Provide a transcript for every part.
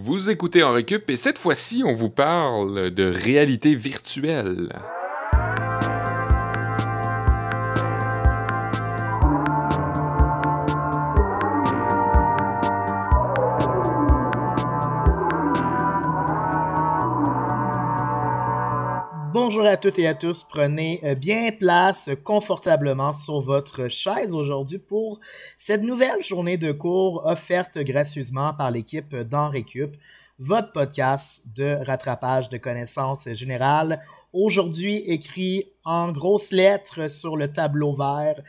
Vous écoutez en récup et cette fois-ci, on vous parle de réalité virtuelle. À toutes et à tous. Prenez euh, bien place confortablement sur votre chaise aujourd'hui pour cette nouvelle journée de cours offerte gracieusement par l'équipe d'En Récup, votre podcast de rattrapage de connaissances générales. Aujourd'hui, écrit en grosses lettres sur le tableau vert,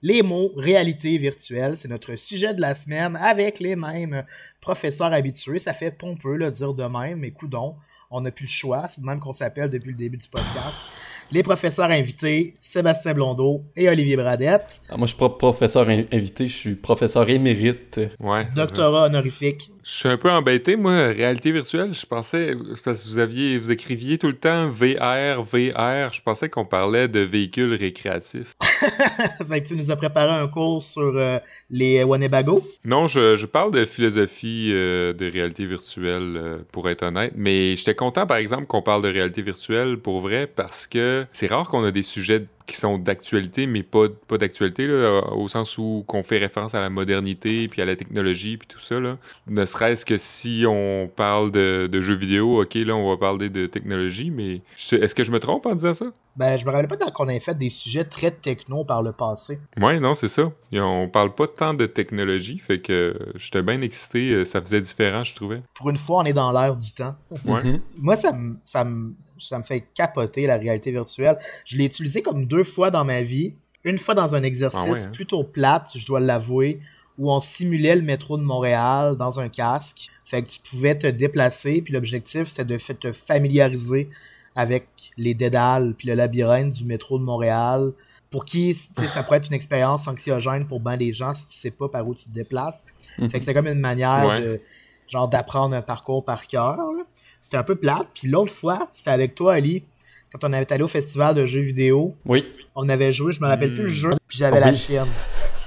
les mots réalité virtuelle. C'est notre sujet de la semaine avec les mêmes professeurs habitués. Ça fait pompeux le dire de même, mais coudons on n'a plus le choix. C'est de même qu'on s'appelle depuis le début du podcast. Les professeurs invités, Sébastien Blondeau et Olivier Bradette. Ah, moi, je suis pas professeur invité, je suis professeur émérite. Ouais. Doctorat honorifique. Je suis un peu embêté, moi, réalité virtuelle. Je pensais, parce que vous aviez, vous écriviez tout le temps VR, VR. Je pensais qu'on parlait de véhicules récréatifs. fait que tu nous as préparé un cours sur euh, les Wanebago? Non, je, je, parle de philosophie euh, de réalité virtuelle, euh, pour être honnête. Mais j'étais content, par exemple, qu'on parle de réalité virtuelle pour vrai, parce que c'est rare qu'on a des sujets qui sont d'actualité, mais pas, pas d'actualité, au sens où qu'on fait référence à la modernité, puis à la technologie, puis tout ça. Là. Ne serait-ce que si on parle de, de, jeux vidéo, ok, là, on va parler de technologie, mais est-ce que je me trompe en disant ça? Ben, je me rappelle pas qu'on ait fait des sujets très techno par le passé. Ouais, non, c'est ça. Et on parle pas tant de technologie, fait que j'étais bien excité, ça faisait différent, je trouvais. Pour une fois, on est dans l'air du temps. Ouais. Moi, ça me... Ça me ça me fait capoter la réalité virtuelle. Je l'ai utilisé comme deux fois dans ma vie. Une fois dans un exercice ah ouais, hein? plutôt plate, je dois l'avouer, où on simulait le métro de Montréal dans un casque. Fait que tu pouvais te déplacer, puis l'objectif c'était de te familiariser avec les dédales puis le labyrinthe du métro de Montréal. Pour qui, ça pourrait être une expérience anxiogène pour bien des gens si tu sais pas par où tu te déplaces. Fait que c'était comme une manière Ouais. de genre d'apprendre un parcours par cœur. là. C'était un peu plate. Puis l'autre fois, c'était avec toi, Ali, quand on avait allé au festival de jeux vidéo. Oui. On avait joué, je me rappelle plus le jeu, puis j'avais la chienne.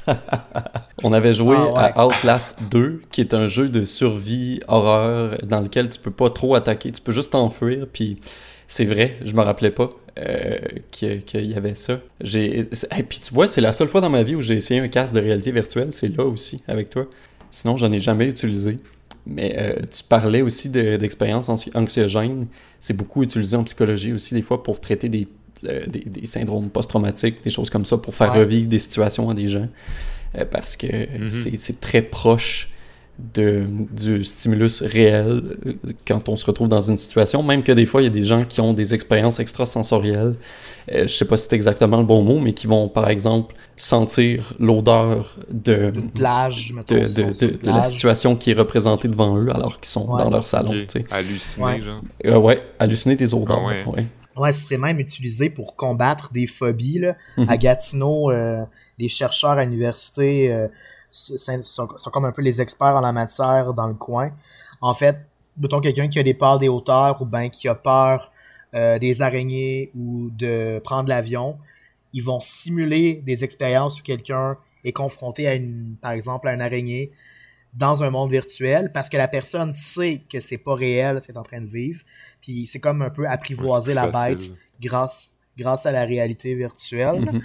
On avait joué Ah ouais. à Outlast 2, qui est un jeu de survie horreur dans lequel tu peux pas trop attaquer, tu peux juste t'enfuir. Puis c'est vrai, je me rappelais pas euh, qu'il y avait ça. J'ai, et puis tu vois, c'est la seule fois dans ma vie où j'ai essayé un casque de réalité virtuelle, c'est là aussi avec toi. Sinon, j'en ai jamais utilisé. Mais euh, tu parlais aussi de- d'expériences anxi- anxiogènes. C'est beaucoup utilisé en psychologie aussi, des fois, pour traiter des, euh, des, des syndromes post-traumatiques, des choses comme ça, pour faire Ouais. revivre des situations à des gens. Euh, parce que c'est c'est très proche de, du stimulus réel euh, quand on se retrouve dans une situation, même que des fois, il y a des gens qui ont des expériences extrasensorielles. Euh, je sais pas si c'est exactement le bon mot, mais qui vont, par exemple, sentir l'odeur de, D'une plage, de, la situation qui est représentée devant eux alors qu'ils sont Ouais. dans leur salon. Ok. tu sais. Halluciné, Ouais. genre. Euh, ouais, halluciner des odeurs. Ah ouais. ouais. Ouais, c'est même utilisé pour combattre des phobies. Là. Mhm. À Gatineau, euh, les chercheurs à l'université euh, sont, sont- comme un peu les experts en la matière dans le coin. En fait, mettons quelqu'un qui a des peurs des hauteurs ou ben qui a peur euh, des araignées ou de prendre l'avion, ils vont simuler des expériences où quelqu'un est confronté à une, par exemple, à une araignée dans un monde virtuel parce que la personne sait que c'est pas réel ce qu'elle est en train de vivre. Puis c'est comme un peu apprivoiser Ouais, la bête grâce, grâce à la réalité virtuelle. Mhm.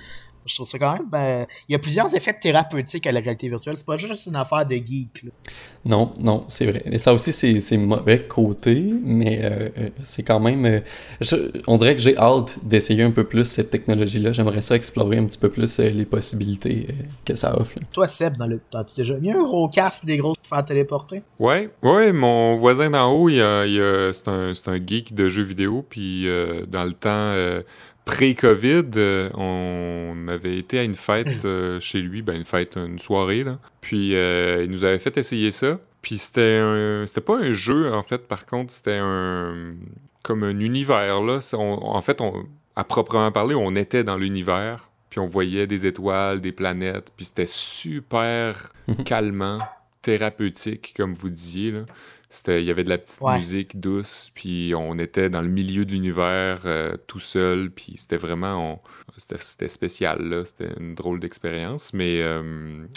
Je trouve ça quand même. Ben, il y a plusieurs effets thérapeutiques à la réalité virtuelle. C'est pas juste une affaire de geek. là. Non, non, c'est vrai. Et ça aussi, c'est c'est mauvais côté, mais euh, euh, c'est quand même... euh, je- on dirait que j'ai hâte d'essayer un peu plus cette technologie-là. J'aimerais ça explorer un petit peu plus euh, les possibilités euh, que ça offre. là. Toi, Seb, dans le, as-tu déjà mis un gros casque et des grosses pour te faire téléporter? Ouais, ouais, mon voisin d'en haut, il il c'est un, c'est un geek de jeux vidéo, puis euh, dans le temps euh, pré-Covid, euh, on avait été à une fête euh, chez lui, ben une fête, une soirée, là. Puis euh, il nous avait fait essayer ça, puis c'était un, c'était pas un jeu, en fait, par contre, c'était un, comme un univers, là. C'est- on- en fait, on, à proprement parler, on était dans l'univers, puis on voyait des étoiles, des planètes, puis c'était super calmant, thérapeutique, comme vous disiez, là. C'était, il y avait de la petite Ouais. musique douce, puis on était dans le milieu de l'univers euh, tout seul, puis c'était vraiment, on- c'était, c'était spécial là, c'était une drôle d'expérience. Mais, euh,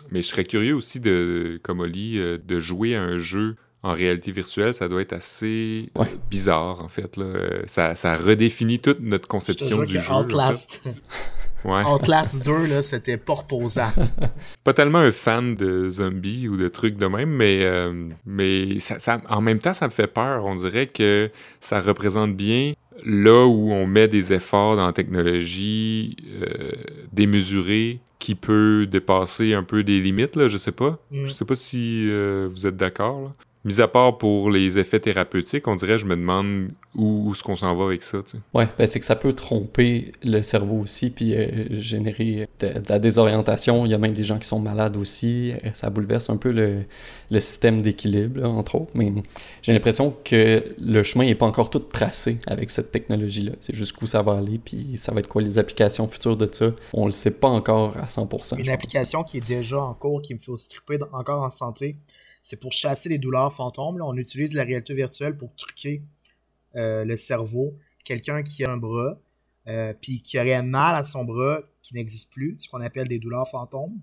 mais je serais curieux aussi de, comme Oli, euh, de jouer à un jeu en réalité virtuelle, ça doit être assez bizarre, en fait. Là. Ça, ça redéfinit toute notre conception du jeu. Outlast. Ouais. Outlast 2, là, c'était pas reposant. pas tellement un fan de zombies ou de trucs de même, mais, euh, mais ça, en même temps, ça me fait peur. On dirait que ça représente bien là où on met des efforts dans la technologie euh, démesurés qui peut dépasser un peu des limites, là, je sais pas. Mm. Je sais pas si euh, vous êtes d'accord. Mis à part pour les effets thérapeutiques, on dirait, je me demande où, est-ce qu'on s'en va avec ça. Tu sais. Ouais, ben c'est que ça peut tromper le cerveau aussi, puis euh, générer de, la désorientation. Il y a même des gens qui sont malades aussi. Euh, ça bouleverse un peu le, le système d'équilibre, entre autres. Mais j'ai l'impression que le chemin n'est pas encore tout tracé avec cette technologie-là. C'est jusqu'où ça va aller, puis ça va être quoi les applications futures de ça. On le sait pas encore à 100%. Une application qui est déjà en cours, qui me fait aussi triper encore en santé c'est pour chasser les douleurs fantômes. On utilise la réalité virtuelle pour truquer euh, le cerveau. Quelqu'un qui a un bras, euh, puis qui aurait mal à son bras qui n'existe plus, ce qu'on appelle des douleurs fantômes.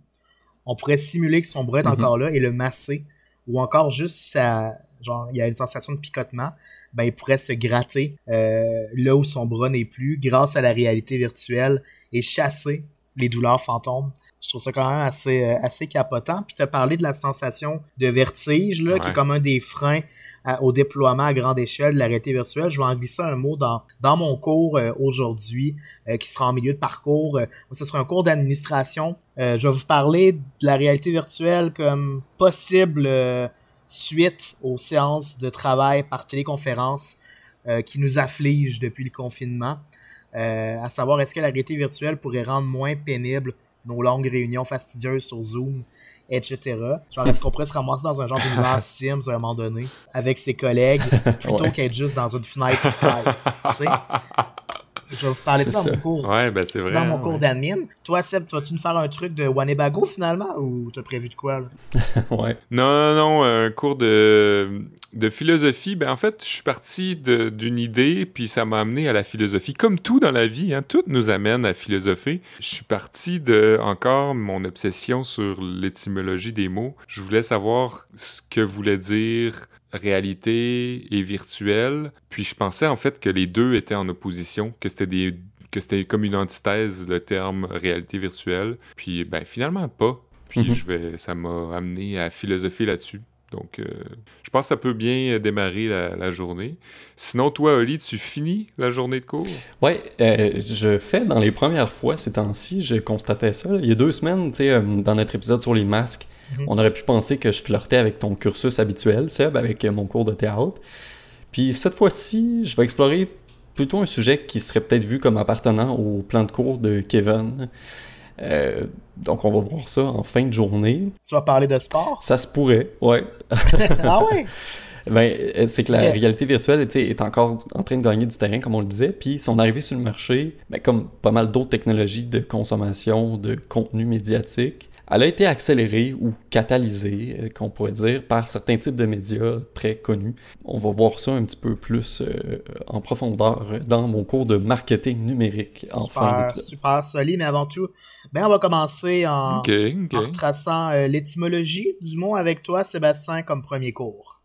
On pourrait simuler que son bras est mhm. encore là et le masser. Ou encore juste ça, genre, il y a une sensation de picotement. Ben, il pourrait se gratter euh, là où son bras n'est plus grâce à la réalité virtuelle et chasser les douleurs fantômes je trouve ça quand même assez, euh, assez capotant. Puis tu as parlé de la sensation de vertige, là, qui est comme un des freins au déploiement à grande échelle de la réalité virtuelle. Je vais en glisser un mot dans, dans mon cours euh, aujourd'hui, euh, qui sera en milieu de parcours. ce sera un cours d'administration. je vais vous parler de la réalité virtuelle comme possible suite aux séances de travail par téléconférence qui nous affligent depuis le confinement. à savoir, est-ce que la réalité virtuelle pourrait rendre moins pénible nos longues réunions fastidieuses sur Zoom, etc. Genre, est-ce qu'on pourrait se ramasser dans un genre d'univers Sims à un moment donné, avec ses collègues, plutôt qu'être juste dans une fenêtre Skype, tu sais? Je vais vous parler de ça, dans mon cours, ouais, ben vrai, dans mon cours d'admin. Toi, Seb, tu vas-tu nous faire un truc de Wanebago finalement ou t'as prévu de quoi? Là? ouais. Non, non, non, un cours de de philosophie, ben en fait, je suis parti d'une idée, puis ça m'a amené à la philosophie. Comme tout dans la vie, hein, tout nous amène à philosopher. Je suis parti de, encore, mon obsession sur l'étymologie des mots. Je voulais savoir ce que voulait dire réalité et virtuel. Puis je pensais en fait que les deux étaient en opposition, que c'était des que c'était comme une antithèse le terme réalité virtuelle. Puis ben finalement pas. Puis mm-hmm. je vais, ça m'a amené à philosopher là-dessus. Donc, euh, je pense que ça peut bien démarrer la, journée. Sinon, toi, Oli, tu finis la journée de cours? Oui, euh, je fais dans les premières fois ces temps-ci, je constatais ça. Il y a deux semaines, tu sais, euh, dans notre épisode sur les masques, mhm. on aurait pu penser que je flirtais avec ton cursus habituel, Seb, avec mon cours de théâtre. Puis cette fois-ci, je vais explorer plutôt un sujet qui serait peut-être vu comme appartenant au plan de cours de Kevin. Euh, donc, on va voir ça en fin de journée. Tu vas parler de sport? Ça se pourrait, ouais. ah ouais? Ben, euh, c'est que la réalité virtuelle est encore en train de gagner du terrain, comme on le disait. Puis son arrivée sur le marché, ben, comme pas mal d'autres technologies de consommation de contenu médiatique, elle a été accélérée ou catalysée, euh, qu'on pourrait dire, par certains types de médias très connus. On va voir ça un petit peu plus en profondeur dans mon cours de marketing numérique en super, fin d'épisode. Super solide, mais avant tout, ben, on va commencer en, traçant euh, l'étymologie du mot avec toi, Sébastien, comme premier cours.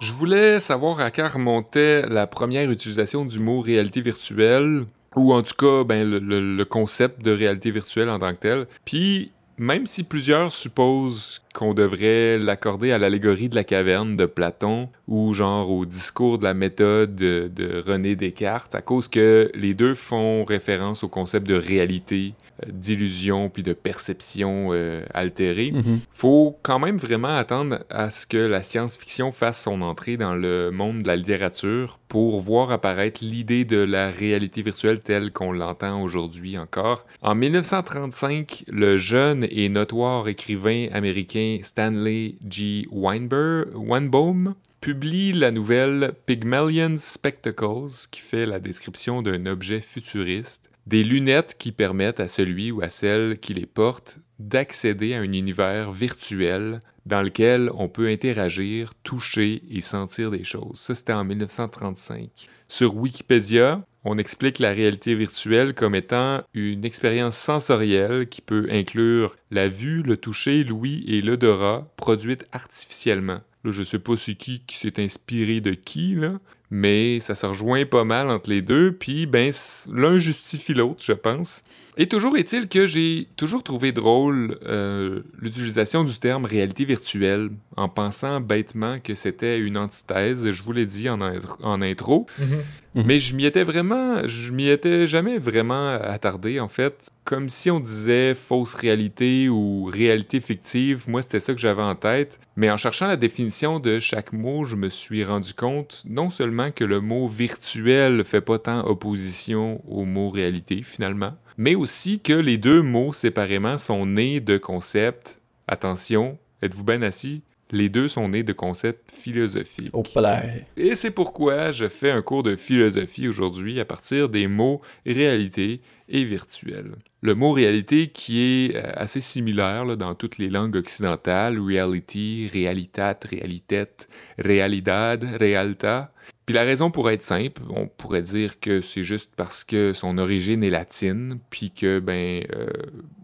Je voulais savoir à quoi remontait la première utilisation du mot réalité virtuelle, ou en tout cas ben, le, concept de réalité virtuelle en tant que tel. Puis, même si plusieurs supposent qu'on devrait l'accorder à l'allégorie de la caverne de Platon ou genre au discours de la méthode de, René Descartes, à cause que les deux font référence au concept de réalité, euh, d'illusion puis de perception euh, altérée. Mm-hmm. Faut quand même vraiment attendre à ce que la science-fiction fasse son entrée dans le monde de la littérature pour voir apparaître l'idée de la réalité virtuelle telle qu'on l'entend aujourd'hui encore. En 1935, le jeune et notoire écrivain américain Stanley G. Weinbaum publie la nouvelle Pygmalion Spectacles qui fait la description d'un objet futuriste, des lunettes qui permettent à celui ou à celle qui les porte d'accéder à un univers virtuel dans lequel on peut interagir, toucher et sentir des choses. Ça, c'était en 1935. Sur Wikipédia, on explique la réalité virtuelle comme étant une expérience sensorielle qui peut inclure la vue, le toucher, l'ouïe et l'odorat produite artificiellement. Là, je sais pas c'est qui qui s'est inspiré de qui, là, mais ça se rejoint pas mal entre les deux, puis ben l'un justifie l'autre, je pense. Et toujours est-il que j'ai toujours trouvé drôle euh, l'utilisation du terme réalité virtuelle, en pensant bêtement que c'était une antithèse, je vous l'ai dit en, en intro. Mhm. Mais je m'y étais vraiment, je m'y étais jamais vraiment attardé en fait. Comme si on disait fausse réalité ou réalité fictive, moi c'était ça que j'avais en tête. Mais en cherchant la définition de chaque mot, je me suis rendu compte non seulement que le mot virtuel fait pas tant opposition au mot réalité finalement, mais aussi que les deux mots séparément sont nés de concepts. Attention, êtes-vous bien assis? Les deux sont nés de concepts philosophiques. Là. Et c'est pourquoi je fais un cours de philosophie aujourd'hui à partir des mots réalité et virtuel. Le mot réalité qui est euh, assez similaire là, dans toutes les langues occidentales, reality, realitat, realitet, realidad, realta. Puis la raison pourrait être simple, on pourrait dire que c'est juste parce que son origine est latine, puis que ben euh,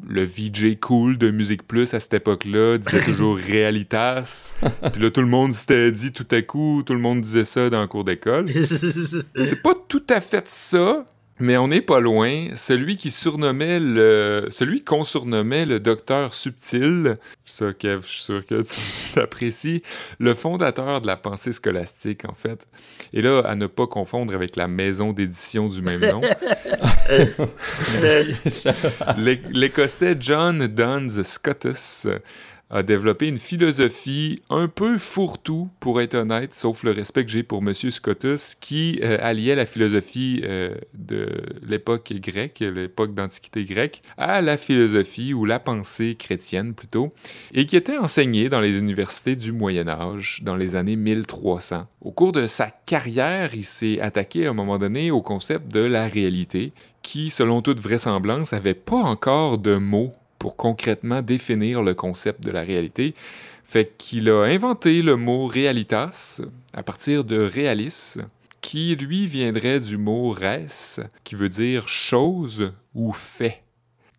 le VJ cool de Musique Plus à cette époque-là disait toujours realitas, puis là tout le monde s'était dit tout à coup, tout le monde disait ça dans le cours d'école. c'est pas tout à fait ça, mais on n'est pas loin. Celui qui surnommait le. Celui qu'on surnommait le docteur subtil, ça, Kev, je suis sûr que tu t'apprécies, le fondateur de la pensée scolastique, en fait. Et là, à ne pas confondre avec la maison d'édition du même nom. L'Écossais John Duns Scotus a développé une philosophie un peu fourre-tout, pour être honnête, sauf le respect que j'ai pour M. Scotus, qui euh, alliait la philosophie euh, de l'époque grecque, l'époque d'Antiquité grecque, à la philosophie ou la pensée chrétienne plutôt, et qui était enseignée dans les universités du Moyen Âge dans les années 1300. Au cours de sa carrière, il s'est attaqué à un moment donné au concept de la réalité, qui, selon toute vraisemblance, n'avait pas encore de mots pour concrètement définir le concept de la réalité. Fait qu'il a inventé le mot realitas à partir de realis, qui lui viendrait du mot res, qui veut dire chose ou fait.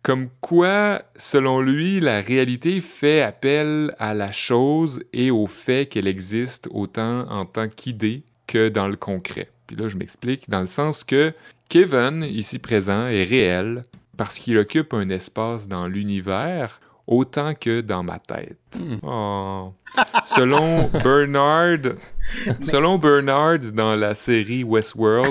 Comme quoi, selon lui, la réalité fait appel à la chose et au fait qu'elle existe autant en tant qu'idée que dans le concret. Puis là, je m'explique, dans le sens que Kevin, ici présent, est réel, parce qu'il occupe un espace dans l'univers autant que dans ma tête. Hmm. Oh. selon Bernard, selon Bernard dans la série Westworld,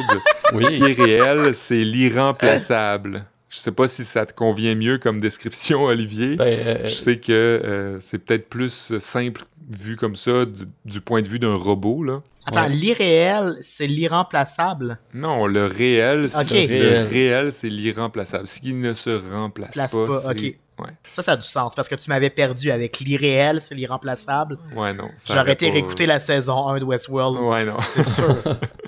oui. ce qui est réel, c'est l'irremplaçable. Je sais pas si ça te convient mieux comme description, Olivier. Ben, euh, Je sais que euh, c'est peut-être plus simple vu comme ça du point de vue d'un robot là. Attends, l'irréel, c'est l'irremplaçable? Non, le réel, c'est le réel, c'est l'irremplaçable. Ce qui ne se remplace Place pas. pas. Ok. Ça, ça a du sens parce que tu m'avais perdu avec l'irréel, c'est l'irremplaçable. Ouais, non. J'aurais été réécouter la saison 1 de Westworld. Ouais, non. C'est sûr.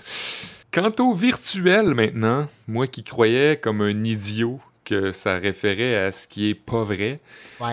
Quant au virtuel maintenant, moi qui croyais comme un idiot que ça référait à ce qui est pas vrai.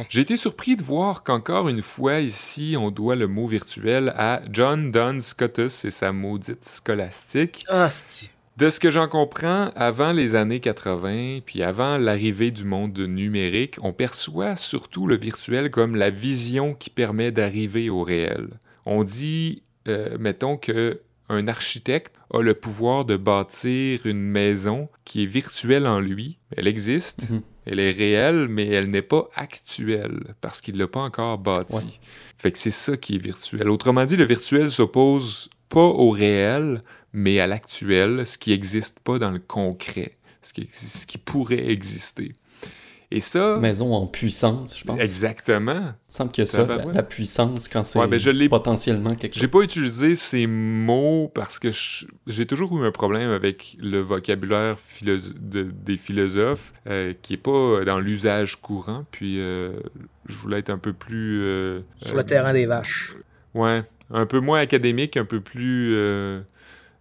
J'ai été surpris de voir qu'encore une fois ici, on doit le mot virtuel à John Donne Scotus et sa maudite scolastique. Hostie. De ce que j'en comprends, avant les années 80, puis avant l'arrivée du monde numérique, on perçoit surtout le virtuel comme la vision qui permet d'arriver au réel. On dit, euh, mettons que un architecte a le pouvoir de bâtir une maison qui est virtuelle en lui. Elle existe, mhm. elle est réelle, mais elle n'est pas actuelle parce qu'il ne l'a pas encore bâtie. Fait que c'est ça qui est virtuel. Autrement dit, le virtuel s'oppose pas au réel, mais à l'actuel, ce qui n'existe pas dans le concret, ce qui, ce qui pourrait exister. Et ça. Maison en puissance, je pense. Exactement. Il me semble que ça, la, puissance, quand c'est ben, potentiellement quelque chose. J'ai pas utilisé ces mots parce que j'ai toujours eu un problème avec le vocabulaire des philosophes euh, qui est pas dans l'usage courant. Puis euh, je voulais être un peu plus. Euh, Sur le terrain des vaches. Ouais. Un peu moins académique, un peu plus Euh,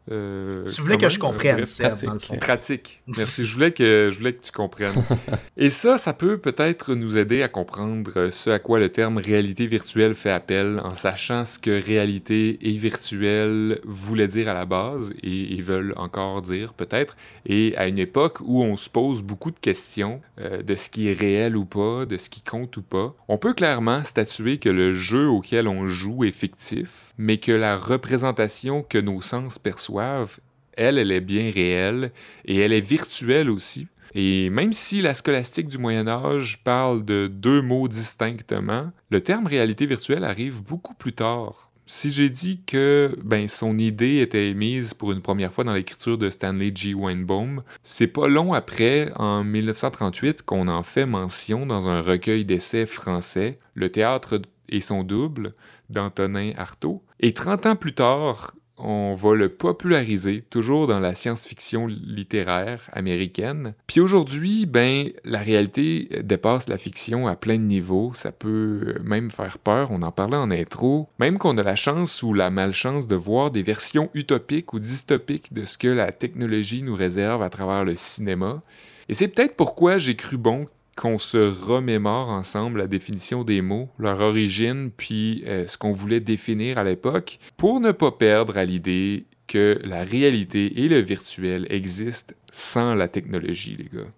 tu voulais que je comprenne, pratique, dans le fond. Pratique. Merci. je, voulais que, je voulais que tu comprennes. Et ça, ça peut peut-être nous aider à comprendre ce à quoi le terme réalité virtuelle fait appel en sachant ce que réalité et virtuelle voulaient dire à la base et, veulent encore dire peut-être. Et à une époque où on se pose beaucoup de questions euh, de ce qui est réel ou pas, de ce qui compte ou pas, on peut clairement statuer que le jeu auquel on joue est fictif, mais que la représentation que nos sens perçoivent, elle, elle est bien réelle et elle est virtuelle aussi. Et même si la scolastique du Moyen Âge parle de deux mots distinctement, le terme réalité virtuelle arrive beaucoup plus tard. Si j'ai dit que ben, son idée était émise pour une première fois dans l'écriture de Stanley G. Weinbaum, c'est pas long après, en 1938, qu'on en fait mention dans un recueil d'essais français, Le théâtre et son double, d'Antonin Artaud. Et 30 ans plus tard, on va le populariser, toujours dans la science-fiction littéraire américaine. Puis aujourd'hui, ben, la réalité dépasse la fiction à plein de niveaux. Ça peut même faire peur, on en parlait en intro. Même qu'on a la chance ou la malchance de voir des versions utopiques ou dystopiques de ce que la technologie nous réserve à travers le cinéma. Et c'est peut-être pourquoi j'ai cru bon qu'on se remémore ensemble la définition des mots, leur origine, puis euh, ce qu'on voulait définir à l'époque, pour ne pas perdre à l'idée que la réalité et le virtuel existent sans la technologie, les gars.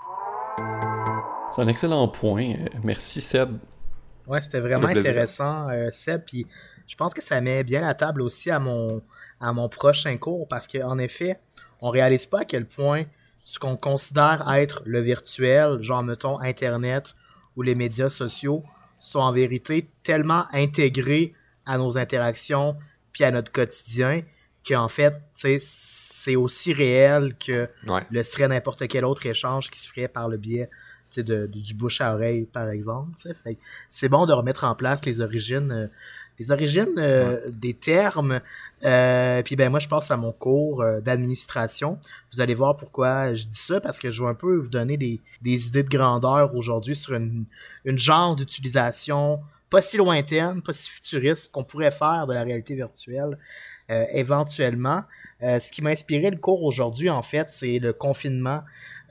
C'est un excellent point. Euh, merci, Seb. Ouais, c'était vraiment intéressant, euh, Seb. Puis je pense que ça met bien la table aussi à mon, à mon prochain cours parce qu'en effet, on réalise pas à quel point ce qu'on considère être le virtuel, genre mettons Internet ou les médias sociaux, sont en vérité tellement intégrés à nos interactions puis à notre quotidien qu'en fait, c'est aussi réel que le serait n'importe quel autre échange qui se ferait par le biais de, du bouche à oreille, par exemple. C'est bon de remettre en place les origines euh, les origines euh, des termes. Euh, puis ben moi je pense à mon cours euh, d'administration. Vous allez voir pourquoi je dis ça parce que je veux un peu vous donner des, des idées de grandeur aujourd'hui sur une, une genre d'utilisation pas si lointaine, pas si futuriste qu'on pourrait faire de la réalité virtuelle éventuellement. ce qui m'a inspiré le cours aujourd'hui en fait, c'est le confinement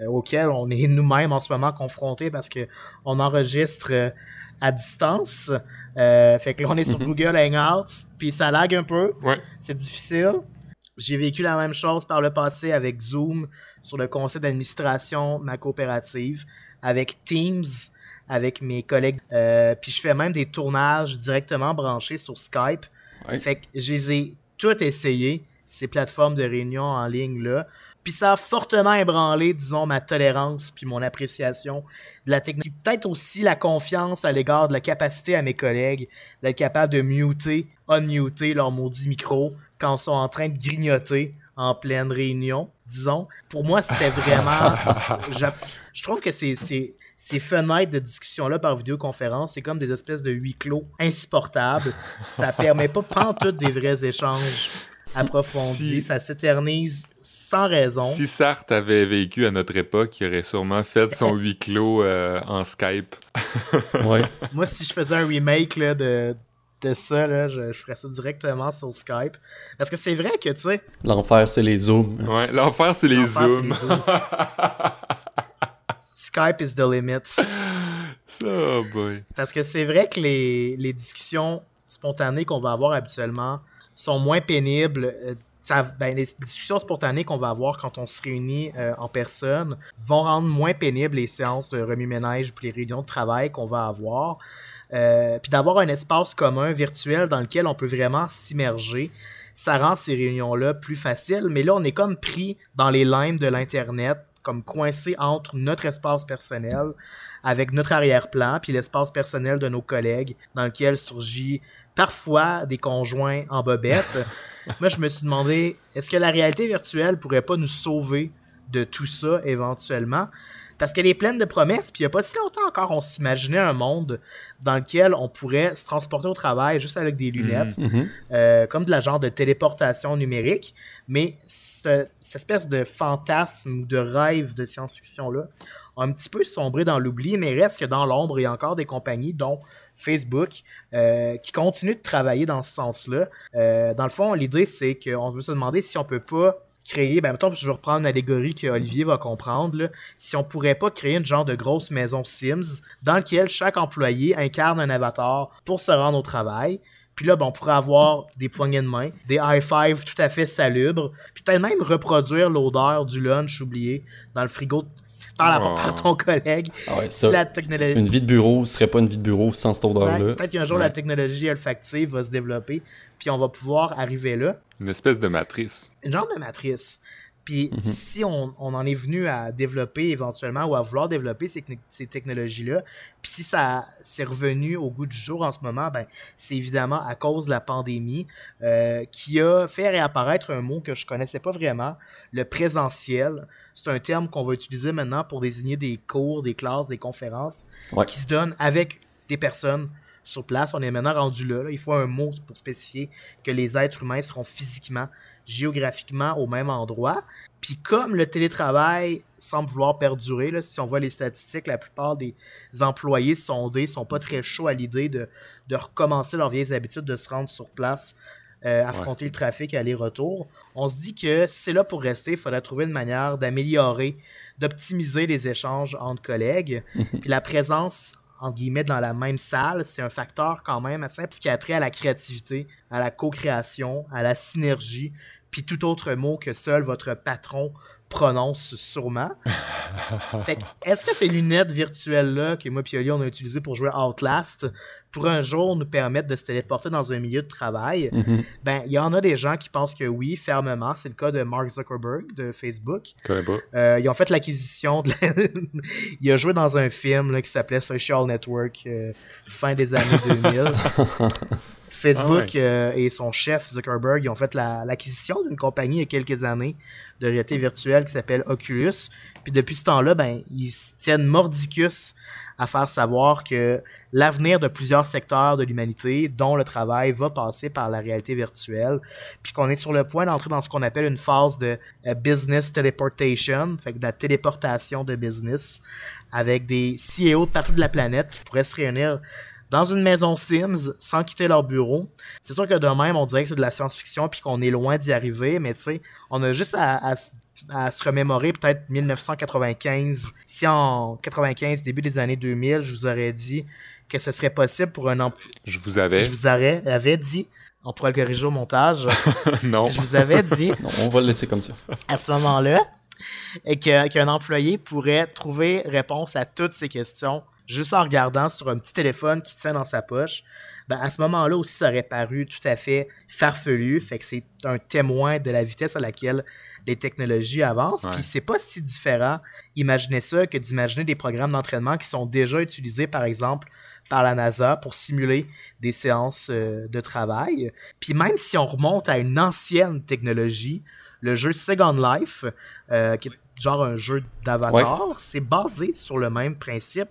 auquel on est nous-mêmes en ce moment confrontés parce que on enregistre à distance. Euh, fait que là, on est sur mhm. Google Hangouts, puis ça lag un peu. C'est difficile. J'ai vécu la même chose par le passé avec Zoom sur le conseil d'administration ma coopérative, avec Teams, avec mes collègues. Euh, puis je fais même des tournages directement branchés sur Skype. Fait que je les ai toutes essayées, ces plateformes de réunion en ligne là. Puis ça a fortement ébranlé, disons, ma tolérance puis mon appréciation de la technologie. Peut-être aussi la confiance à l'égard de la capacité à mes collègues d'être capable de muter, unmuter leur maudit micro quand ils sont en train de grignoter en pleine réunion, disons. Pour moi, c'était vraiment... je, trouve que c'est ces fenêtres de discussion-là par vidéoconférence, c'est comme des espèces de huis clos insupportables. Ça permet pas pantoute des vrais échanges approfondis. Ça s'éternise sans raison. Si Sartre avait vécu à notre époque, il aurait sûrement fait son huis clos euh, en Skype. ouais. Moi, si je faisais un remake de, de ça, là, je, ferais ça directement sur Skype. Parce que c'est vrai que, tu sais... L'enfer, c'est les zooms. Ouais, l'enfer, c'est les zooms. Skype is the limit. Oh boy. Parce que c'est vrai que les, les discussions spontanées qu'on va avoir habituellement sont moins pénibles. Euh, ben, les discussions spontanées qu'on va avoir quand on se réunit euh, en personne vont rendre moins pénibles les séances de remue-ménage puis les réunions de travail qu'on va avoir. Euh, puis d'avoir un espace commun virtuel dans lequel on peut vraiment s'immerger, ça rend ces réunions-là plus faciles. Mais là, on est comme pris dans les limes de l'Internet, comme coincé entre notre espace personnel avec notre arrière-plan puis l'espace personnel de nos collègues dans lequel surgit parfois des conjoints en bobette. Moi, je me suis demandé, est-ce que la réalité virtuelle pourrait pas nous sauver de tout ça éventuellement? Parce qu'elle est pleine de promesses, puis il n'y a pas si longtemps encore, on s'imaginait un monde dans lequel on pourrait se transporter au travail juste avec des lunettes, mhm. Mhm. Euh, comme de la genre de téléportation numérique. Mais cette, espèce de fantasme ou de rêve de science-fiction-là a un petit peu sombré dans l'oubli, mais reste que dans l'ombre, il y a encore des compagnies, dont Facebook, qui continue de travailler dans ce sens-là. dans le fond, l'idée, c'est qu'on veut se demander si on peut pas créer, ben mettons, je vais reprendre une allégorie que Olivier va comprendre, si on pourrait pas créer une genre de grosse maison Sims dans laquelle chaque employé incarne un avatar pour se rendre au travail. Puis là, ben, on pourrait avoir des poignées de main, des high five tout à fait salubres, puis peut-être même reproduire l'odeur du lunch oublié dans le frigo par, par ton collègue. Ah la technologie... Une vie de bureau serait pas une vie de bureau sans cette odeur-là. Peut-être qu'un jour, la technologie olfactive va se développer, puis on va pouvoir arriver là. Une espèce de matrice. Une genre de matrice. Puis mhm. si on, en est venu à développer éventuellement ou à vouloir développer ces, technologies-là, puis si ça s'est revenu au goût du jour en ce moment, ben c'est évidemment à cause de la pandémie euh, qui a fait réapparaître un mot que je connaissais pas vraiment, le présentiel. C'est un terme qu'on va utiliser maintenant pour désigner des cours, des classes, des conférences qui se donnent avec des personnes sur place. On est maintenant rendu là, Il faut un mot pour spécifier que les êtres humains seront physiquement, géographiquement au même endroit. Puis comme le télétravail semble vouloir perdurer, là, si on voit les statistiques, la plupart des employés sondés sont pas très chauds à l'idée de, de recommencer leurs vieilles habitudes de se rendre sur place, euh, affronter le trafic aller-retour. On se dit que c'est là pour rester. Il faudrait trouver une manière d'améliorer, d'optimiser les échanges entre collègues. Puis la présence entre guillemets, dans la même salle, c'est un facteur quand même assez trait à la créativité, à la co-création, à la synergie, puis tout autre mot que seul votre patron prononce sûrement. fait est-ce que ces lunettes virtuelles-là que moi et on a utilisées pour jouer Outlast pour un jour nous permettre de se téléporter dans un milieu de travail? Mm-hmm. Ben, il y en a des gens qui pensent que oui, fermement. C'est le cas de Mark Zuckerberg de Facebook. Euh, ils ont fait l'acquisition de Il a joué dans un film qui s'appelait Social Network euh, fin des années 2000. Facebook ah euh, et son chef Zuckerberg ils ont fait l'acquisition d'une compagnie il y a quelques années de réalité virtuelle qui s'appelle Oculus. Puis depuis ce temps-là, ben, ils tiennent mordicus à faire savoir que l'avenir de plusieurs secteurs de l'humanité, dont le travail, va passer par la réalité virtuelle, puis qu'on est sur le point d'entrer dans ce qu'on appelle une phase de euh, business teleportation, fait que de la téléportation de business, avec des CEO de partout de la planète qui pourraient se réunir dans une maison Sims sans quitter leur bureau. C'est sûr que de même, on dirait que c'est de la science-fiction puis qu'on est loin d'y arriver, mais tu sais, on a juste à, se remémorer peut-être 1995. Si en 95, début des années 2000, je vous aurais dit que ce serait possible pour un emploi. Je vous avais. Si je vous avais, dit, on pourrait le corriger au montage. non. Si je vous avais dit. non, on va le laisser comme ça. À ce moment-là, et qu'un employé pourrait trouver réponse à toutes ces questions juste en regardant sur un petit téléphone qui tient dans sa poche, ben à ce moment-là aussi, ça aurait paru tout à fait farfelu. Fait que c'est un témoin de la vitesse à laquelle les technologies avancent. Puis c'est pas si différent, imaginez ça, que d'imaginer des programmes d'entraînement qui sont déjà utilisés, par exemple, par la NASA pour simuler des séances euh, de travail. Puis même si on remonte à une ancienne technologie, le jeu Second Life, euh, qui est genre un jeu d'avatar, c'est basé sur le même principe.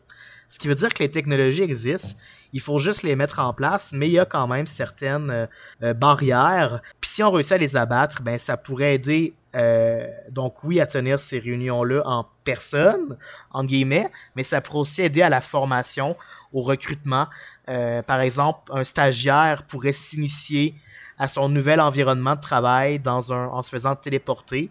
Ce qui veut dire que les technologies existent. Il faut juste les mettre en place, mais il y a quand même certaines euh, euh, barrières. Puis si on réussit à les abattre, ben ça pourrait aider euh, donc oui à tenir ces réunions-là en personne, en guillemets, mais ça pourrait aussi aider à la formation, au recrutement. par exemple, un stagiaire pourrait s'initier à son nouvel environnement de travail dans un, en se faisant téléporter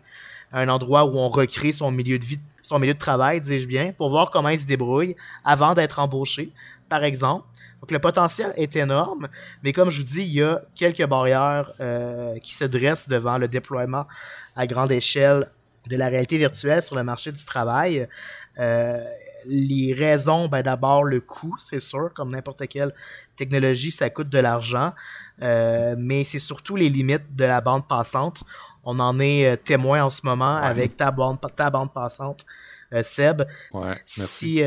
à un endroit où on recrée son milieu de vie son milieu de travail, dis-je bien, pour voir comment il se débrouille avant d'être embauché, par exemple. Donc le potentiel est énorme, mais comme je vous dis, il y a quelques barrières euh, qui se dressent devant le déploiement à grande échelle de la réalité virtuelle sur le marché du travail. Euh, les raisons, ben d'abord le coût, c'est sûr, comme n'importe quelle technologie, ça coûte de l'argent, euh, mais c'est surtout les limites de la bande passante. On en est témoin en ce moment avec ta bande, ta bande passante, euh, Seb. si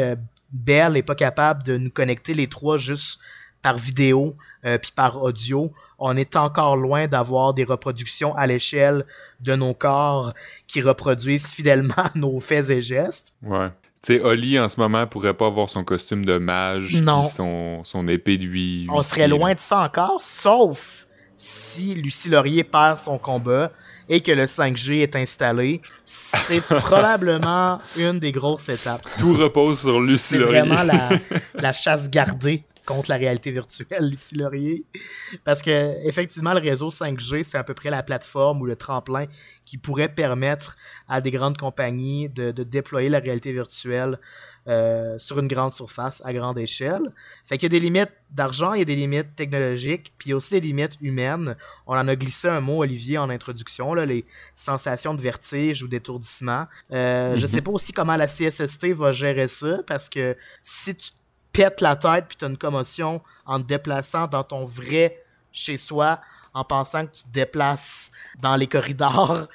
Bell n'est pas capable de nous connecter les trois juste par vidéo puis par audio, on est encore loin d'avoir des reproductions à l'échelle de nos corps qui reproduisent fidèlement nos faits et gestes. Ouais. Tu sais, Oli, en ce moment, pourrait pas avoir son costume de mage, non. Son, son épée d'huile. On serait loin de ça encore, sauf si Lucie Laurier perd son combat et que le 5G est installé, c'est probablement une des grosses étapes. Tout repose sur Lucie Laurier. C'est vraiment la, chasse gardée contre la réalité virtuelle, Lucie Laurier. Parce que, effectivement, le réseau 5G, c'est à peu près la plateforme ou le tremplin qui pourrait permettre à des grandes compagnies de, de déployer la réalité virtuelle euh, sur une grande surface à grande échelle. Fait qu'il y a des limites d'argent, il y a des limites technologiques, puis il y a aussi des limites humaines. On en a glissé un mot, Olivier, en introduction, là, les sensations de vertige ou d'étourdissement. Euh, Je mhm. sais pas aussi comment la CSST va gérer ça, parce que si tu pètes la tête puis tu as une commotion en te déplaçant dans ton vrai chez soi, en pensant que tu te déplaces dans les corridors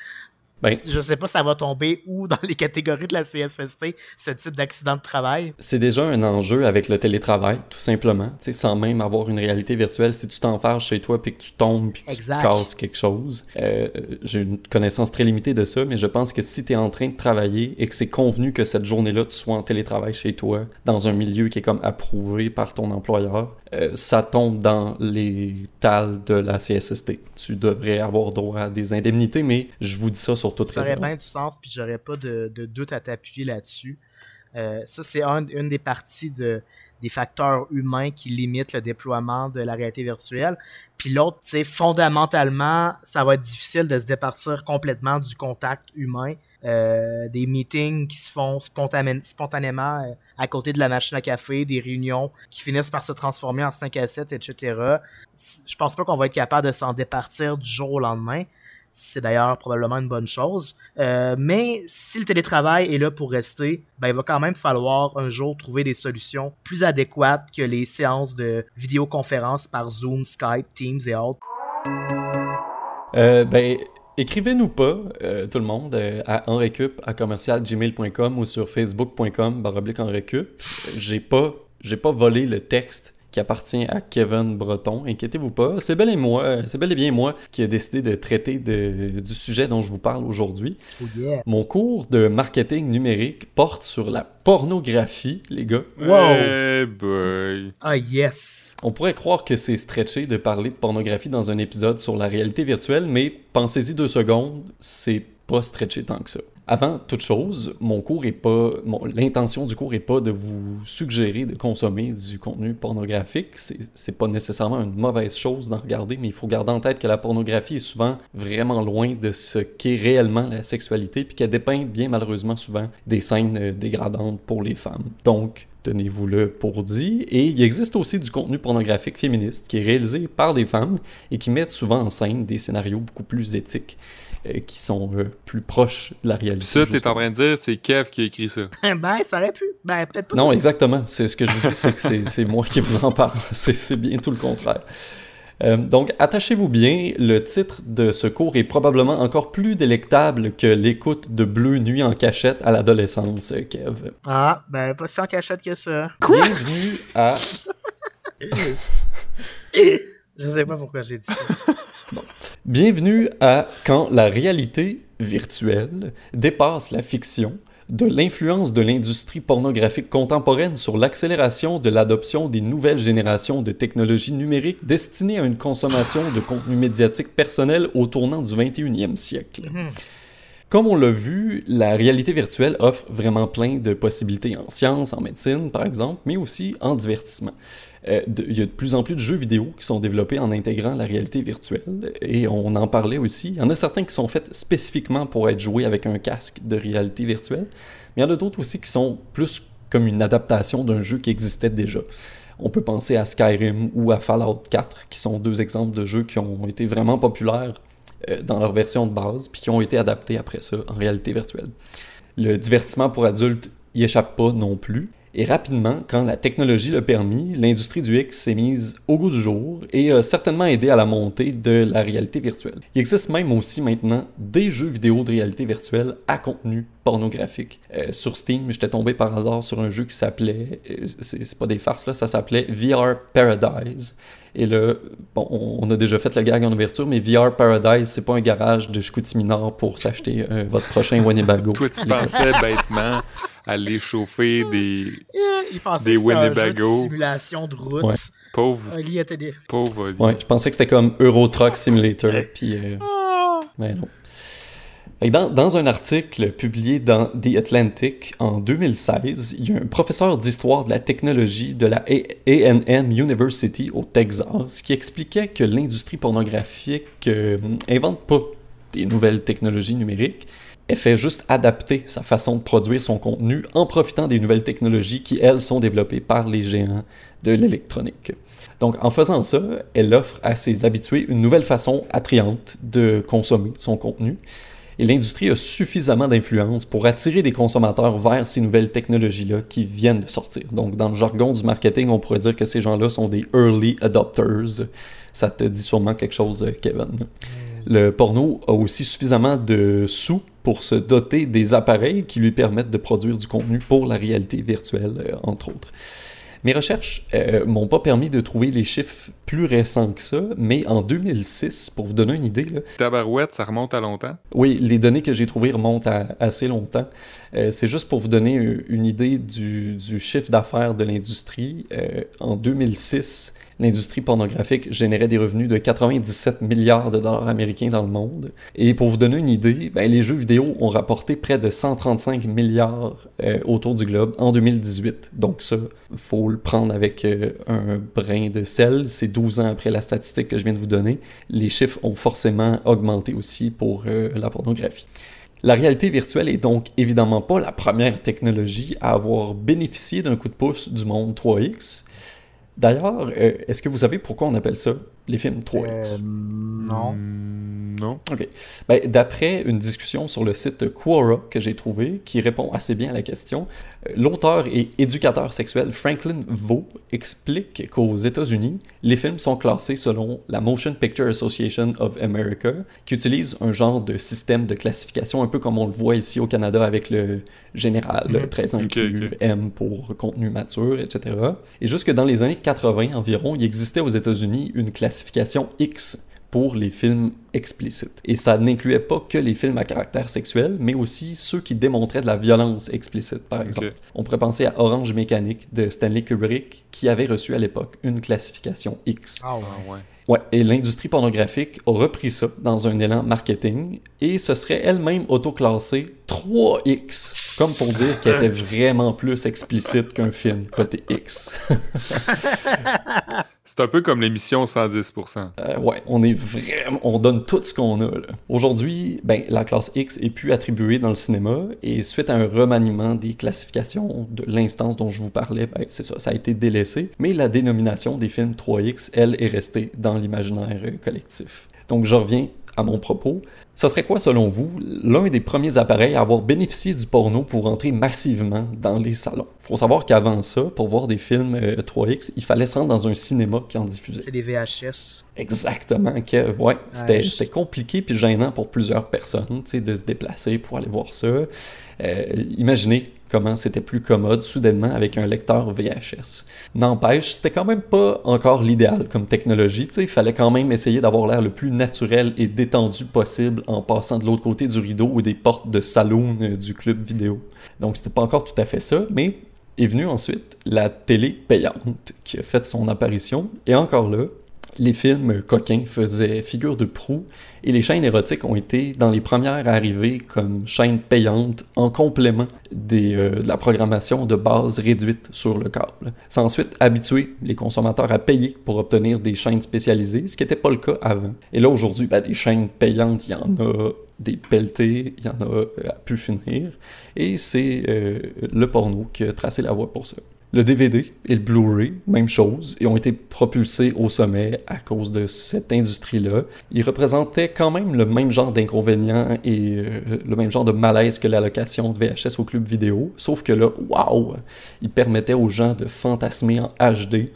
ben, je sais pas si ça va tomber où dans les catégories de la CSST, ce type d'accident de travail. C'est déjà un enjeu avec le télétravail, tout simplement. sans même avoir une réalité virtuelle, si tu t'enfermes chez toi puis que tu tombes puis que tu casses quelque chose. Euh, J'ai une connaissance très limitée de ça, mais je pense que si tu es en train de travailler et que c'est convenu que cette journée-là, tu sois en télétravail chez toi, dans un milieu qui est comme approuvé par ton employeur, euh, ça tombe dans les tales de la CSST. Tu devrais avoir droit à des indemnités, mais je vous dis ça sur toute Ça aurait bien du sens, puis j'aurais pas de, doute à t'appuyer là-dessus. Euh, ça, c'est une des parties de, des facteurs humains qui limitent le déploiement de la réalité virtuelle. Puis l'autre, c'est fondamentalement, ça va être difficile de se départir complètement du contact humain euh, des meetings qui se font spontanément euh, à côté de la machine à café, des réunions qui finissent par se transformer en 5 à 7, etc. Je pense pas qu'on va être capable de s'en départir du jour au lendemain. C'est d'ailleurs probablement une bonne chose. Euh, mais si le télétravail est là pour rester, ben, il va quand même falloir un jour trouver des solutions plus adéquates que les séances de vidéoconférence par Zoom, Skype, Teams et autres. Euh, ben, Écrivez-nous pas, euh, tout le monde, euh, à enrecup à commercialgmail.com ou sur facebook.com baroblique enrecup. J'ai pas, j'ai pas volé le texte qui appartient à Kevin Breton. Inquiétez-vous pas, c'est bel et moi, c'est bel et bien moi qui ai décidé de traiter de, du sujet dont je vous parle aujourd'hui. Oh, Mon cours de marketing numérique porte sur la pornographie, les gars. Wow! boy. Ah yes! On pourrait croire que c'est stretché de parler de pornographie dans un épisode sur la réalité virtuelle, mais pensez-y deux secondes, c'est pas stretché tant que ça. Avant toute chose, mon cours est pas, l'intention du cours est pas de vous suggérer de consommer du contenu pornographique. C'est pas nécessairement une mauvaise chose d'en regarder, mais il faut garder en tête que la pornographie est souvent vraiment loin de ce qu'est réellement la sexualité, puis qu'elle dépeint bien malheureusement souvent des scènes euh, dégradantes pour les femmes. Donc, tenez-vous-le pour dit. Et il existe aussi du contenu pornographique féministe qui est réalisé par des femmes et qui mettent souvent en scène des scénarios beaucoup plus éthiques. Euh, qui sont euh, plus proches de la réalité. Ça, tu es en train de dire, c'est Kev qui a écrit ça. ben, ça aurait pu. Ben, peut-être pas. Non, exactement. C'est ce que je vous dis, c'est que c'est moi qui vous en parle. C'est bien tout le contraire. Euh, donc, attachez-vous bien, le titre de ce cours est probablement encore plus délectable que l'écoute de Bleu Nuit en cachette à l'adolescence, Kev. Ah, ben, pas si en cachette que ça. Quoi? Bienvenue à... je sais pas pourquoi j'ai dit ça. Bienvenue à Quand la réalité virtuelle dépasse la fiction, de l'influence de l'industrie pornographique contemporaine sur l'accélération de l'adoption des nouvelles générations de technologies numériques destinées à une consommation de contenu médiatique personnel au tournant du 21e siècle. Mhm. Comme on l'a vu, la réalité virtuelle offre vraiment plein de possibilités en sciences, en médecine par exemple, mais aussi en divertissement. Euh, il y a de plus en plus de jeux vidéo qui sont développés en intégrant la réalité virtuelle, et on en parlait aussi. Il y en a certains qui sont faits spécifiquement pour être joués avec un casque de réalité virtuelle, mais il y en a d'autres aussi qui sont plus comme une adaptation d'un jeu qui existait déjà. On peut penser à Skyrim ou à Fallout 4, qui sont deux exemples de jeux qui ont été vraiment populaires euh, dans leur version de base, puis qui ont été adaptés après ça en réalité virtuelle. Le divertissement pour adultes y échappe pas non plus. Et rapidement, quand la technologie l'a permis, l'industrie du X s'est mise au goût du jour et a certainement aidé à la montée de la réalité virtuelle. Il existe même aussi maintenant des jeux vidéo de réalité virtuelle à contenu pornographique. Euh, sur Steam, j'étais tombé par hasard sur un jeu qui s'appelait, euh, c'est pas des farces là, ça s'appelait VR Paradise. Et là, bon, on a déjà fait le gag en ouverture, mais VR Paradise, c'est pas un garage de Chicoutimi-Nord pour s'acheter euh, votre prochain Winnebago. Toi, tu pensais bêtement aller chauffer des, Il pensait des Winnebago. simulation de route. Pauvre. Oli était des... Pauvre Ouais, je pensais que c'était comme Euro Truck Simulator. puis, mais non. Dans, dans, un article publié dans The Atlantic en 2016, il y a un professeur d'histoire de la technologie de la A&M University au Texas qui expliquait que l'industrie pornographique euh, invente pas des nouvelles technologies numériques, elle fait juste adapter sa façon de produire son contenu en profitant des nouvelles technologies qui, elles, sont développées par les géants de l'électronique. Donc, en faisant ça, elle offre à ses habitués une nouvelle façon attrayante de consommer son contenu et l'industrie a suffisamment d'influence pour attirer des consommateurs vers ces nouvelles technologies-là qui viennent de sortir. Donc, dans le jargon du marketing, on pourrait dire que ces gens-là sont des early adopters. Ça te dit sûrement quelque chose, Kevin. Le porno a aussi suffisamment de sous pour se doter des appareils qui lui permettent de produire du contenu pour la réalité virtuelle, euh, entre autres. Mes recherches euh, m'ont pas permis de trouver les chiffres plus récents que ça, mais en 2006, pour vous donner une idée... Là, Tabarouette, ça remonte à longtemps? Oui, les données que j'ai trouvées remontent à assez longtemps. Euh, c'est juste pour vous donner une idée du, du chiffre d'affaires de l'industrie. Euh, en 2006, l'industrie pornographique générait des revenus de 97 milliards de dollars américains dans le monde. Et pour vous donner une idée, ben, les jeux vidéo ont rapporté près de 135 milliards euh, autour du globe en 2018. Donc ça, faut le prendre avec euh, un brin de sel. C'est 12 ans après la statistique que je viens de vous donner. Les chiffres ont forcément augmenté aussi pour euh, la pornographie. La réalité virtuelle est donc évidemment pas la première technologie à avoir bénéficié d'un coup de pouce du monde 3X, D'ailleurs, euh, est-ce que vous savez pourquoi on appelle ça les films 3X euh, Non. Hmm, non. OK. Ben, D'après une discussion sur le site Quora que j'ai trouvé, qui répond assez bien à la question, l'auteur et éducateur sexuel Franklin Vaux explique qu'aux États-Unis, les films sont classés selon la Motion Picture Association of America, qui utilise un genre de système de classification, un peu comme on le voit ici au Canada avec le général, le 13 inclus, M pour contenu mature, etc. Et jusque dans les années 80 environ, il existait aux États-Unis une classification X pour les films explicites. Et ça n'incluait pas que les films à caractère sexuel, mais aussi ceux qui démontraient de la violence explicite, par exemple. On pourrait penser à Orange Mécanique de Stanley Kubrick, qui avait reçu à l'époque une classification X. Ah ouais. Ouais, et l'industrie pornographique a repris ça dans un élan marketing et ce serait elle-même autoclassée 3X, comme pour dire qu'elle était vraiment plus explicite qu'un film côté X. C'est un peu comme l'émission 110%. Euh, ouais, on est vraiment, on donne tout ce qu'on a. Aujourd'hui, ben, la classe X est plus attribuée dans le cinéma et suite à un remaniement des classifications de l'instance dont je vous parlais, ben, c'est ça, ça a été délaissé. Mais la dénomination des films 3X, elle, est restée dans l'imaginaire collectif. Donc je reviens à mon propos. Ça serait quoi, selon vous, l'un des premiers appareils à avoir bénéficié du porno pour entrer massivement dans les salons? Faut savoir qu'avant ça, pour voir des films 3X, euh, il fallait se rendre dans un cinéma qui en diffusait. C'est des VHS. Exactement. Que, ouais, c'était compliqué puis gênant pour plusieurs personnes de se déplacer pour aller voir ça. Euh, imaginez comment c'était plus commode soudainement avec un lecteur VHS. N'empêche, c'était quand même pas encore l'idéal comme technologie. Il fallait quand même essayer d'avoir l'air le plus naturel et détendu possible en passant de l'autre côté du rideau ou des portes de saloon euh, du club vidéo. Donc c'était pas encore tout à fait ça, mais est venue ensuite la télé payante qui a fait son apparition. Et encore là, les films coquins faisaient figure de proue et les chaînes érotiques ont été dans les premières à arriver comme chaînes payantes en complément euh, de la programmation de base réduite sur le câble. Ça a ensuite habitué les consommateurs à payer pour obtenir des chaînes spécialisées, ce qui n'était pas le cas avant. Et là aujourd'hui, ben, des chaînes payantes, il y en a des pelletés, il y en a euh, à pu finir. Et c'est euh, le porno qui a tracé la voie pour ça. Le DVD et le Blu-ray, même chose, et ont été propulsés au sommet à cause de cette industrie-là. Ils représentaient quand même le même genre d'inconvénients et euh, le même genre de malaise que la location de VHS au club vidéo, sauf que là, waouh, ils permettaient aux gens de fantasmer en HD.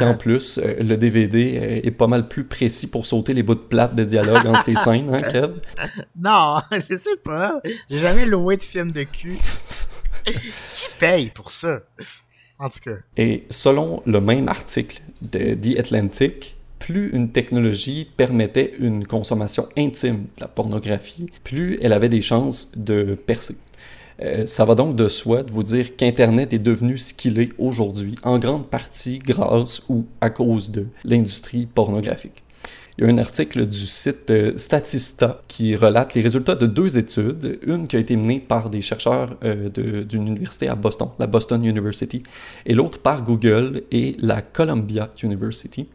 Et en plus, euh, le DVD euh, est pas mal plus précis pour sauter les bouts de plate de dialogue entre les scènes, hein, Kev? Non, je sais pas. J'ai jamais loué de film de cul. Qui paye pour ça? Et selon le même article de The Atlantic, plus une technologie permettait une consommation intime de la pornographie, plus elle avait des chances de percer. Euh, ça va donc de soi de vous dire qu'Internet est devenu ce qu'il est aujourd'hui, en grande partie grâce ou à cause de l'industrie pornographique. Il y a un article du site euh, Statista qui relate les résultats de deux études, une qui a été menée par des chercheurs euh, d'une université à Boston, la Boston University, et l'autre par Google et la Columbia University,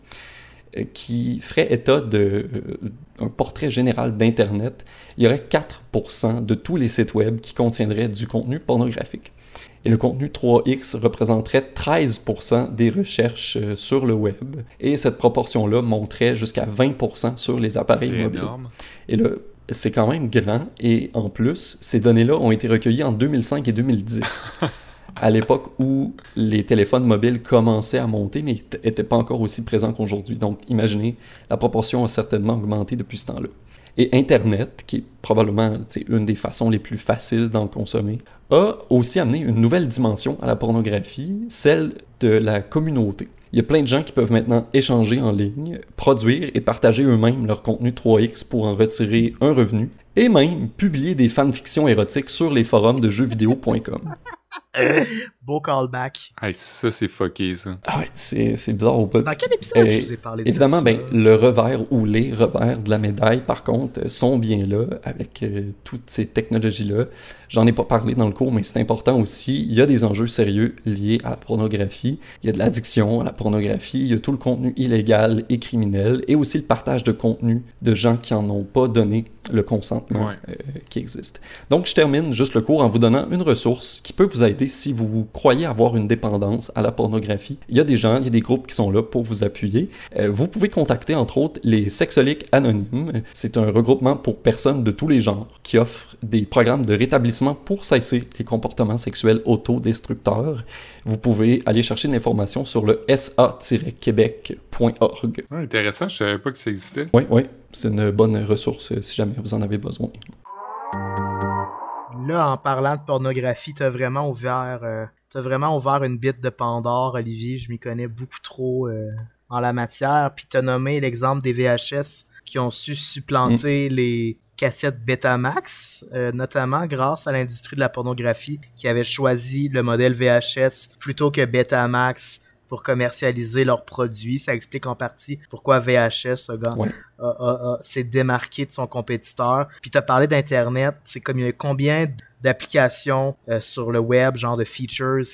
euh, qui ferait état d'un portrait général d'Internet. Il y aurait 4% de tous les sites web qui contiendraient du contenu pornographique et le contenu 3X représenterait 13% des recherches euh, sur le web, et cette proportion-là monterait jusqu'à 20% sur les appareils mobiles. Énorme. Et là, c'est quand même grand, et en plus, ces données-là ont été recueillies en 2005 et 2010. à l'époque où les téléphones mobiles commençaient à monter, mais n'étaient pas encore aussi présents qu'aujourd'hui. Donc, imaginez, la proportion a certainement augmenté depuis ce temps-là. Et Internet, qui est probablement une des façons les plus faciles d'en consommer, a aussi amené une nouvelle dimension à la pornographie, celle de la communauté. Il y a plein de gens qui peuvent maintenant échanger en ligne, produire et partager eux-mêmes leur contenu 3X pour en retirer un revenu, et même publier des fanfictions érotiques sur les forums de jeuxvideo.com. Beau callback. ça, c'est fucké, ça. Ah ouais, c'est, bizarre au bout. Dans quel épisode je vous ai parlé de Évidemment, ben, le revers ou les revers de la médaille, par contre, sont bien là, avec euh, toutes ces technologies-là. J'en ai pas parlé dans le cours, mais c'est important aussi. Il y a des enjeux sérieux liés à la pornographie. Il y a de l'addiction à la pornographie, il y a tout le contenu illégal et criminel, et aussi le partage de contenu de gens qui en ont pas donné le consentement euh, qui existe. Donc, je termine juste le cours en vous donnant une ressource qui peut vous aider si vous croyez avoir une dépendance à la pornographie. Il y a des gens, il y a des groupes qui sont là pour vous appuyer. Euh, vous pouvez contacter, entre autres, les Sexoliques Anonymes. C'est un regroupement pour personnes de tous les genres qui offre des programmes de rétablissement pour cesser les comportements sexuels autodestructeurs. Vous pouvez aller chercher de l'information sur le sa-québec.org. intéressant, je savais pas que ça existait. Oui, oui, c'est une bonne ressource euh, si jamais vous en avez besoin. Là, en parlant de pornographie, t'as vraiment ouvert, euh, as vraiment ouvert une bite de Pandore, Olivier. Je m'y connais beaucoup trop euh, en la matière. Puis t'as nommé l'exemple des VHS qui ont su supplanter mm. les cassettes Betamax, euh, notamment grâce à l'industrie de la pornographie qui avait choisi le modèle VHS plutôt que Betamax pour commercialiser leurs produits. Ça explique en partie pourquoi VHS s'est démarqué de son compétiteur. Puis tu as parlé d'Internet. C'est comme il y a combien d'applications euh, sur le web, genre de features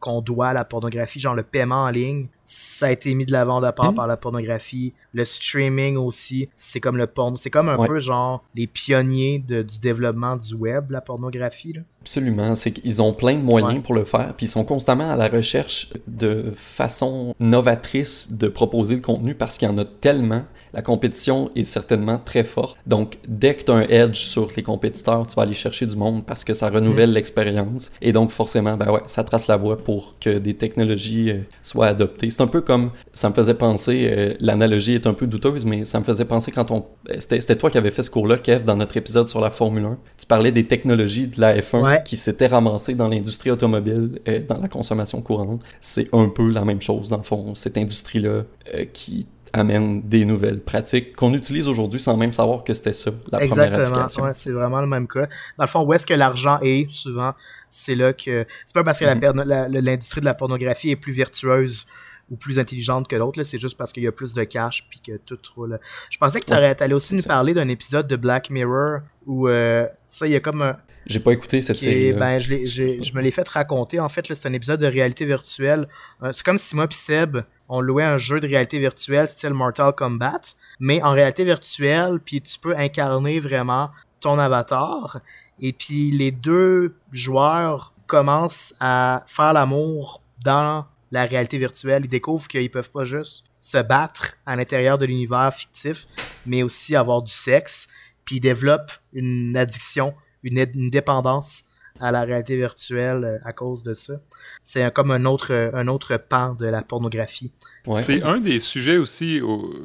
qu'on doit à la pornographie, genre le paiement en ligne? Ça a été mis de l'avant de part hmm. par la pornographie. Le streaming aussi, c'est comme le porno. C'est comme un peu genre les pionniers du développement du web, la pornographie. Là. Absolument, c'est qu'ils ont plein de moyens pour le faire, puis ils sont constamment à la recherche de façon novatrice de proposer le contenu parce qu'il y en a tellement. La compétition est certainement très forte. Donc, dès que tu as un edge sur les compétiteurs, tu vas aller chercher du monde parce que ça renouvelle l'expérience. Et donc, forcément, ben ouais, ça trace la voie pour que des technologies euh, soient adoptées. C'est un peu comme, ça me faisait penser, euh, l'analogie est un peu douteuse, mais ça me faisait penser quand on... C'était toi qui avais fait ce cours-là, Kev, dans notre épisode sur la Formule 1. Tu parlais des technologies de la F1 qui s'était ramassé dans l'industrie automobile, et dans la consommation courante. C'est un peu la même chose, dans le fond, cette industrie-là euh, qui amène des nouvelles pratiques qu'on utilise aujourd'hui sans même savoir que c'était ça, la Exactement, ouais, c'est vraiment le même cas. Dans le fond, où est-ce que l'argent est, souvent, c'est là que... C'est pas parce que mm-hmm. l'industrie de la pornographie est plus vertueuse ou plus intelligente que l'autre, c'est juste parce qu'il y a plus de cash puis que tout roule. Je pensais que tu allais aussi nous parler d'un épisode de Black Mirror où, euh, ça, il y a comme un j'ai pas écouté cette série. Ben, je, je, me l'ai fait raconter. En fait, c'est un épisode de réalité virtuelle. Euh, c'est comme si moi et Seb, on louait un jeu de réalité virtuelle style Mortal Kombat, mais en réalité virtuelle, puis tu peux incarner vraiment ton avatar. Et puis les deux joueurs commencent à faire l'amour dans la réalité virtuelle. Ils découvrent qu'ils peuvent pas juste se battre à l'intérieur de l'univers fictif, mais aussi avoir du sexe. Puis ils développent une addiction une, dépendance à la réalité virtuelle euh, à cause de ça. C'est comme un autre, un autre pan de la pornographie. C'est un des sujets aussi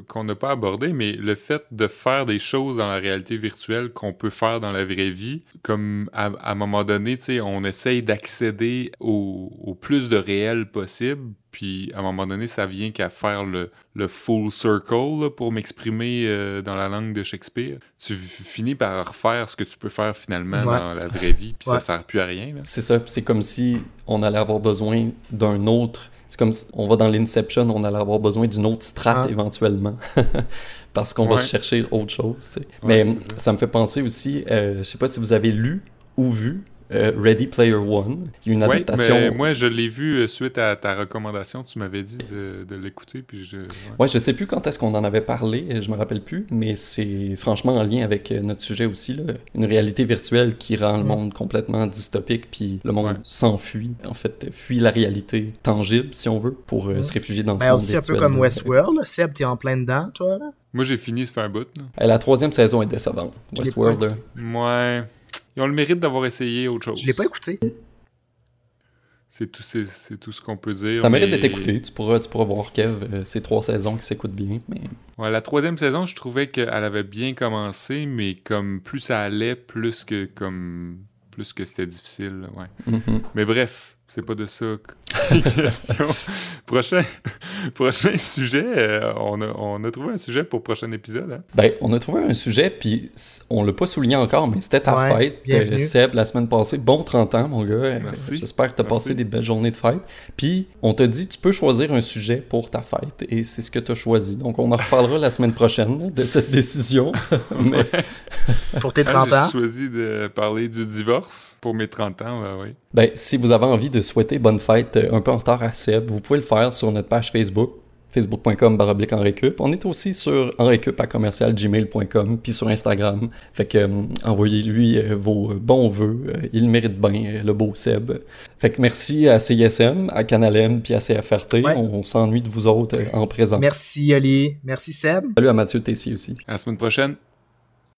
qu'on n'a pas abordé, mais le fait de faire des choses dans la réalité virtuelle qu'on peut faire dans la vraie vie, comme à, un moment donné, on essaye d'accéder au, plus de réel possible, puis à un moment donné, ça vient qu'à faire le, full circle pour m'exprimer euh, dans la langue de Shakespeare. Tu finis par refaire ce que tu peux faire finalement dans la vraie vie, puis ça sert plus à rien. C'est ça, c'est comme si on allait avoir besoin d'un autre C'est comme si on va dans l'Inception, on allait avoir besoin d'une autre strate Ah. éventuellement. Parce qu'on va Ouais. chercher autre chose. tu sais. Ouais, Mais ça. me fait penser aussi, euh, je sais pas si vous avez lu ou vu euh, Ready Player One. Il y a une Ouais, adaptation. mais moi, je l'ai vu euh, suite à ta recommandation. Tu m'avais dit de, de l'écouter, puis je... ouais. Ouais, je sais plus quand est-ce qu'on en avait parlé, euh, je me rappelle plus, mais c'est franchement en lien avec notre sujet aussi, là. une réalité virtuelle qui rend le Mm. monde complètement dystopique, puis le monde Ouais. s'enfuit, en fait, fuit la réalité tangible, si on veut, pour euh, Mm. se réfugier dans ce Ben, monde aussi un peu comme. Westworld. là. Seb, t'es en plein dedans, toi, là? Moi, j'ai fini, ça fait un bout. Là. La troisième saison est décevante. Westworld. Ouais. Ils ont le mérite d'avoir essayé autre chose. Je l'ai pas écouté. C'est tout, c'est, c'est tout ce qu'on peut dire. ça mérite d'être écouté. Tu pourras, tu pourras voir, Kev, euh, ces trois saisons qui s'écoutent bien. Mais... Ouais, la troisième saison, je trouvais qu'elle avait bien commencé, mais comme plus ça allait, plus que comme plus que c'était difficile. Ouais. Mhm. Mais bref, c'est pas de ça question. prochain, prochain sujet, euh, on, a, on a trouvé un sujet pour prochain épisode. Hein? Ben, on a trouvé un sujet, puis on l'a pas souligné encore, mais c'était ta Ouais, fête, bienvenue. euh, Seb, la semaine passée. Bon 30 ans, mon gars. Merci. J'espère que tu as Merci. passé des belles journées de fête. Puis, on t'a dit, tu peux choisir un sujet pour ta fête, et c'est ce que tu as choisi. Donc, on en reparlera la semaine prochaine de cette décision. mais, Pour tes Ah, 30 ans. J'ai choisi de parler du divorce pour mes 30 ans. Ouais. Ben, si vous avez envie de souhaiter bonne fête euh, un peu en retard à Seb, vous pouvez le faire sur notre page Facebook facebook.com baroblique. On est aussi sur enrécup à commercial gmail.com puis sur Instagram. Fait que euh, envoyez-lui euh, vos bons vœux. Euh, il mérite bien, le beau Seb. Fait que merci à CISM, à Canal M puis à CFRT. Ouais. On, on s'ennuie de vous autres en présent. Merci, Oli. Merci, Seb. Salut à Mathieu Tessier aussi. À la semaine prochaine.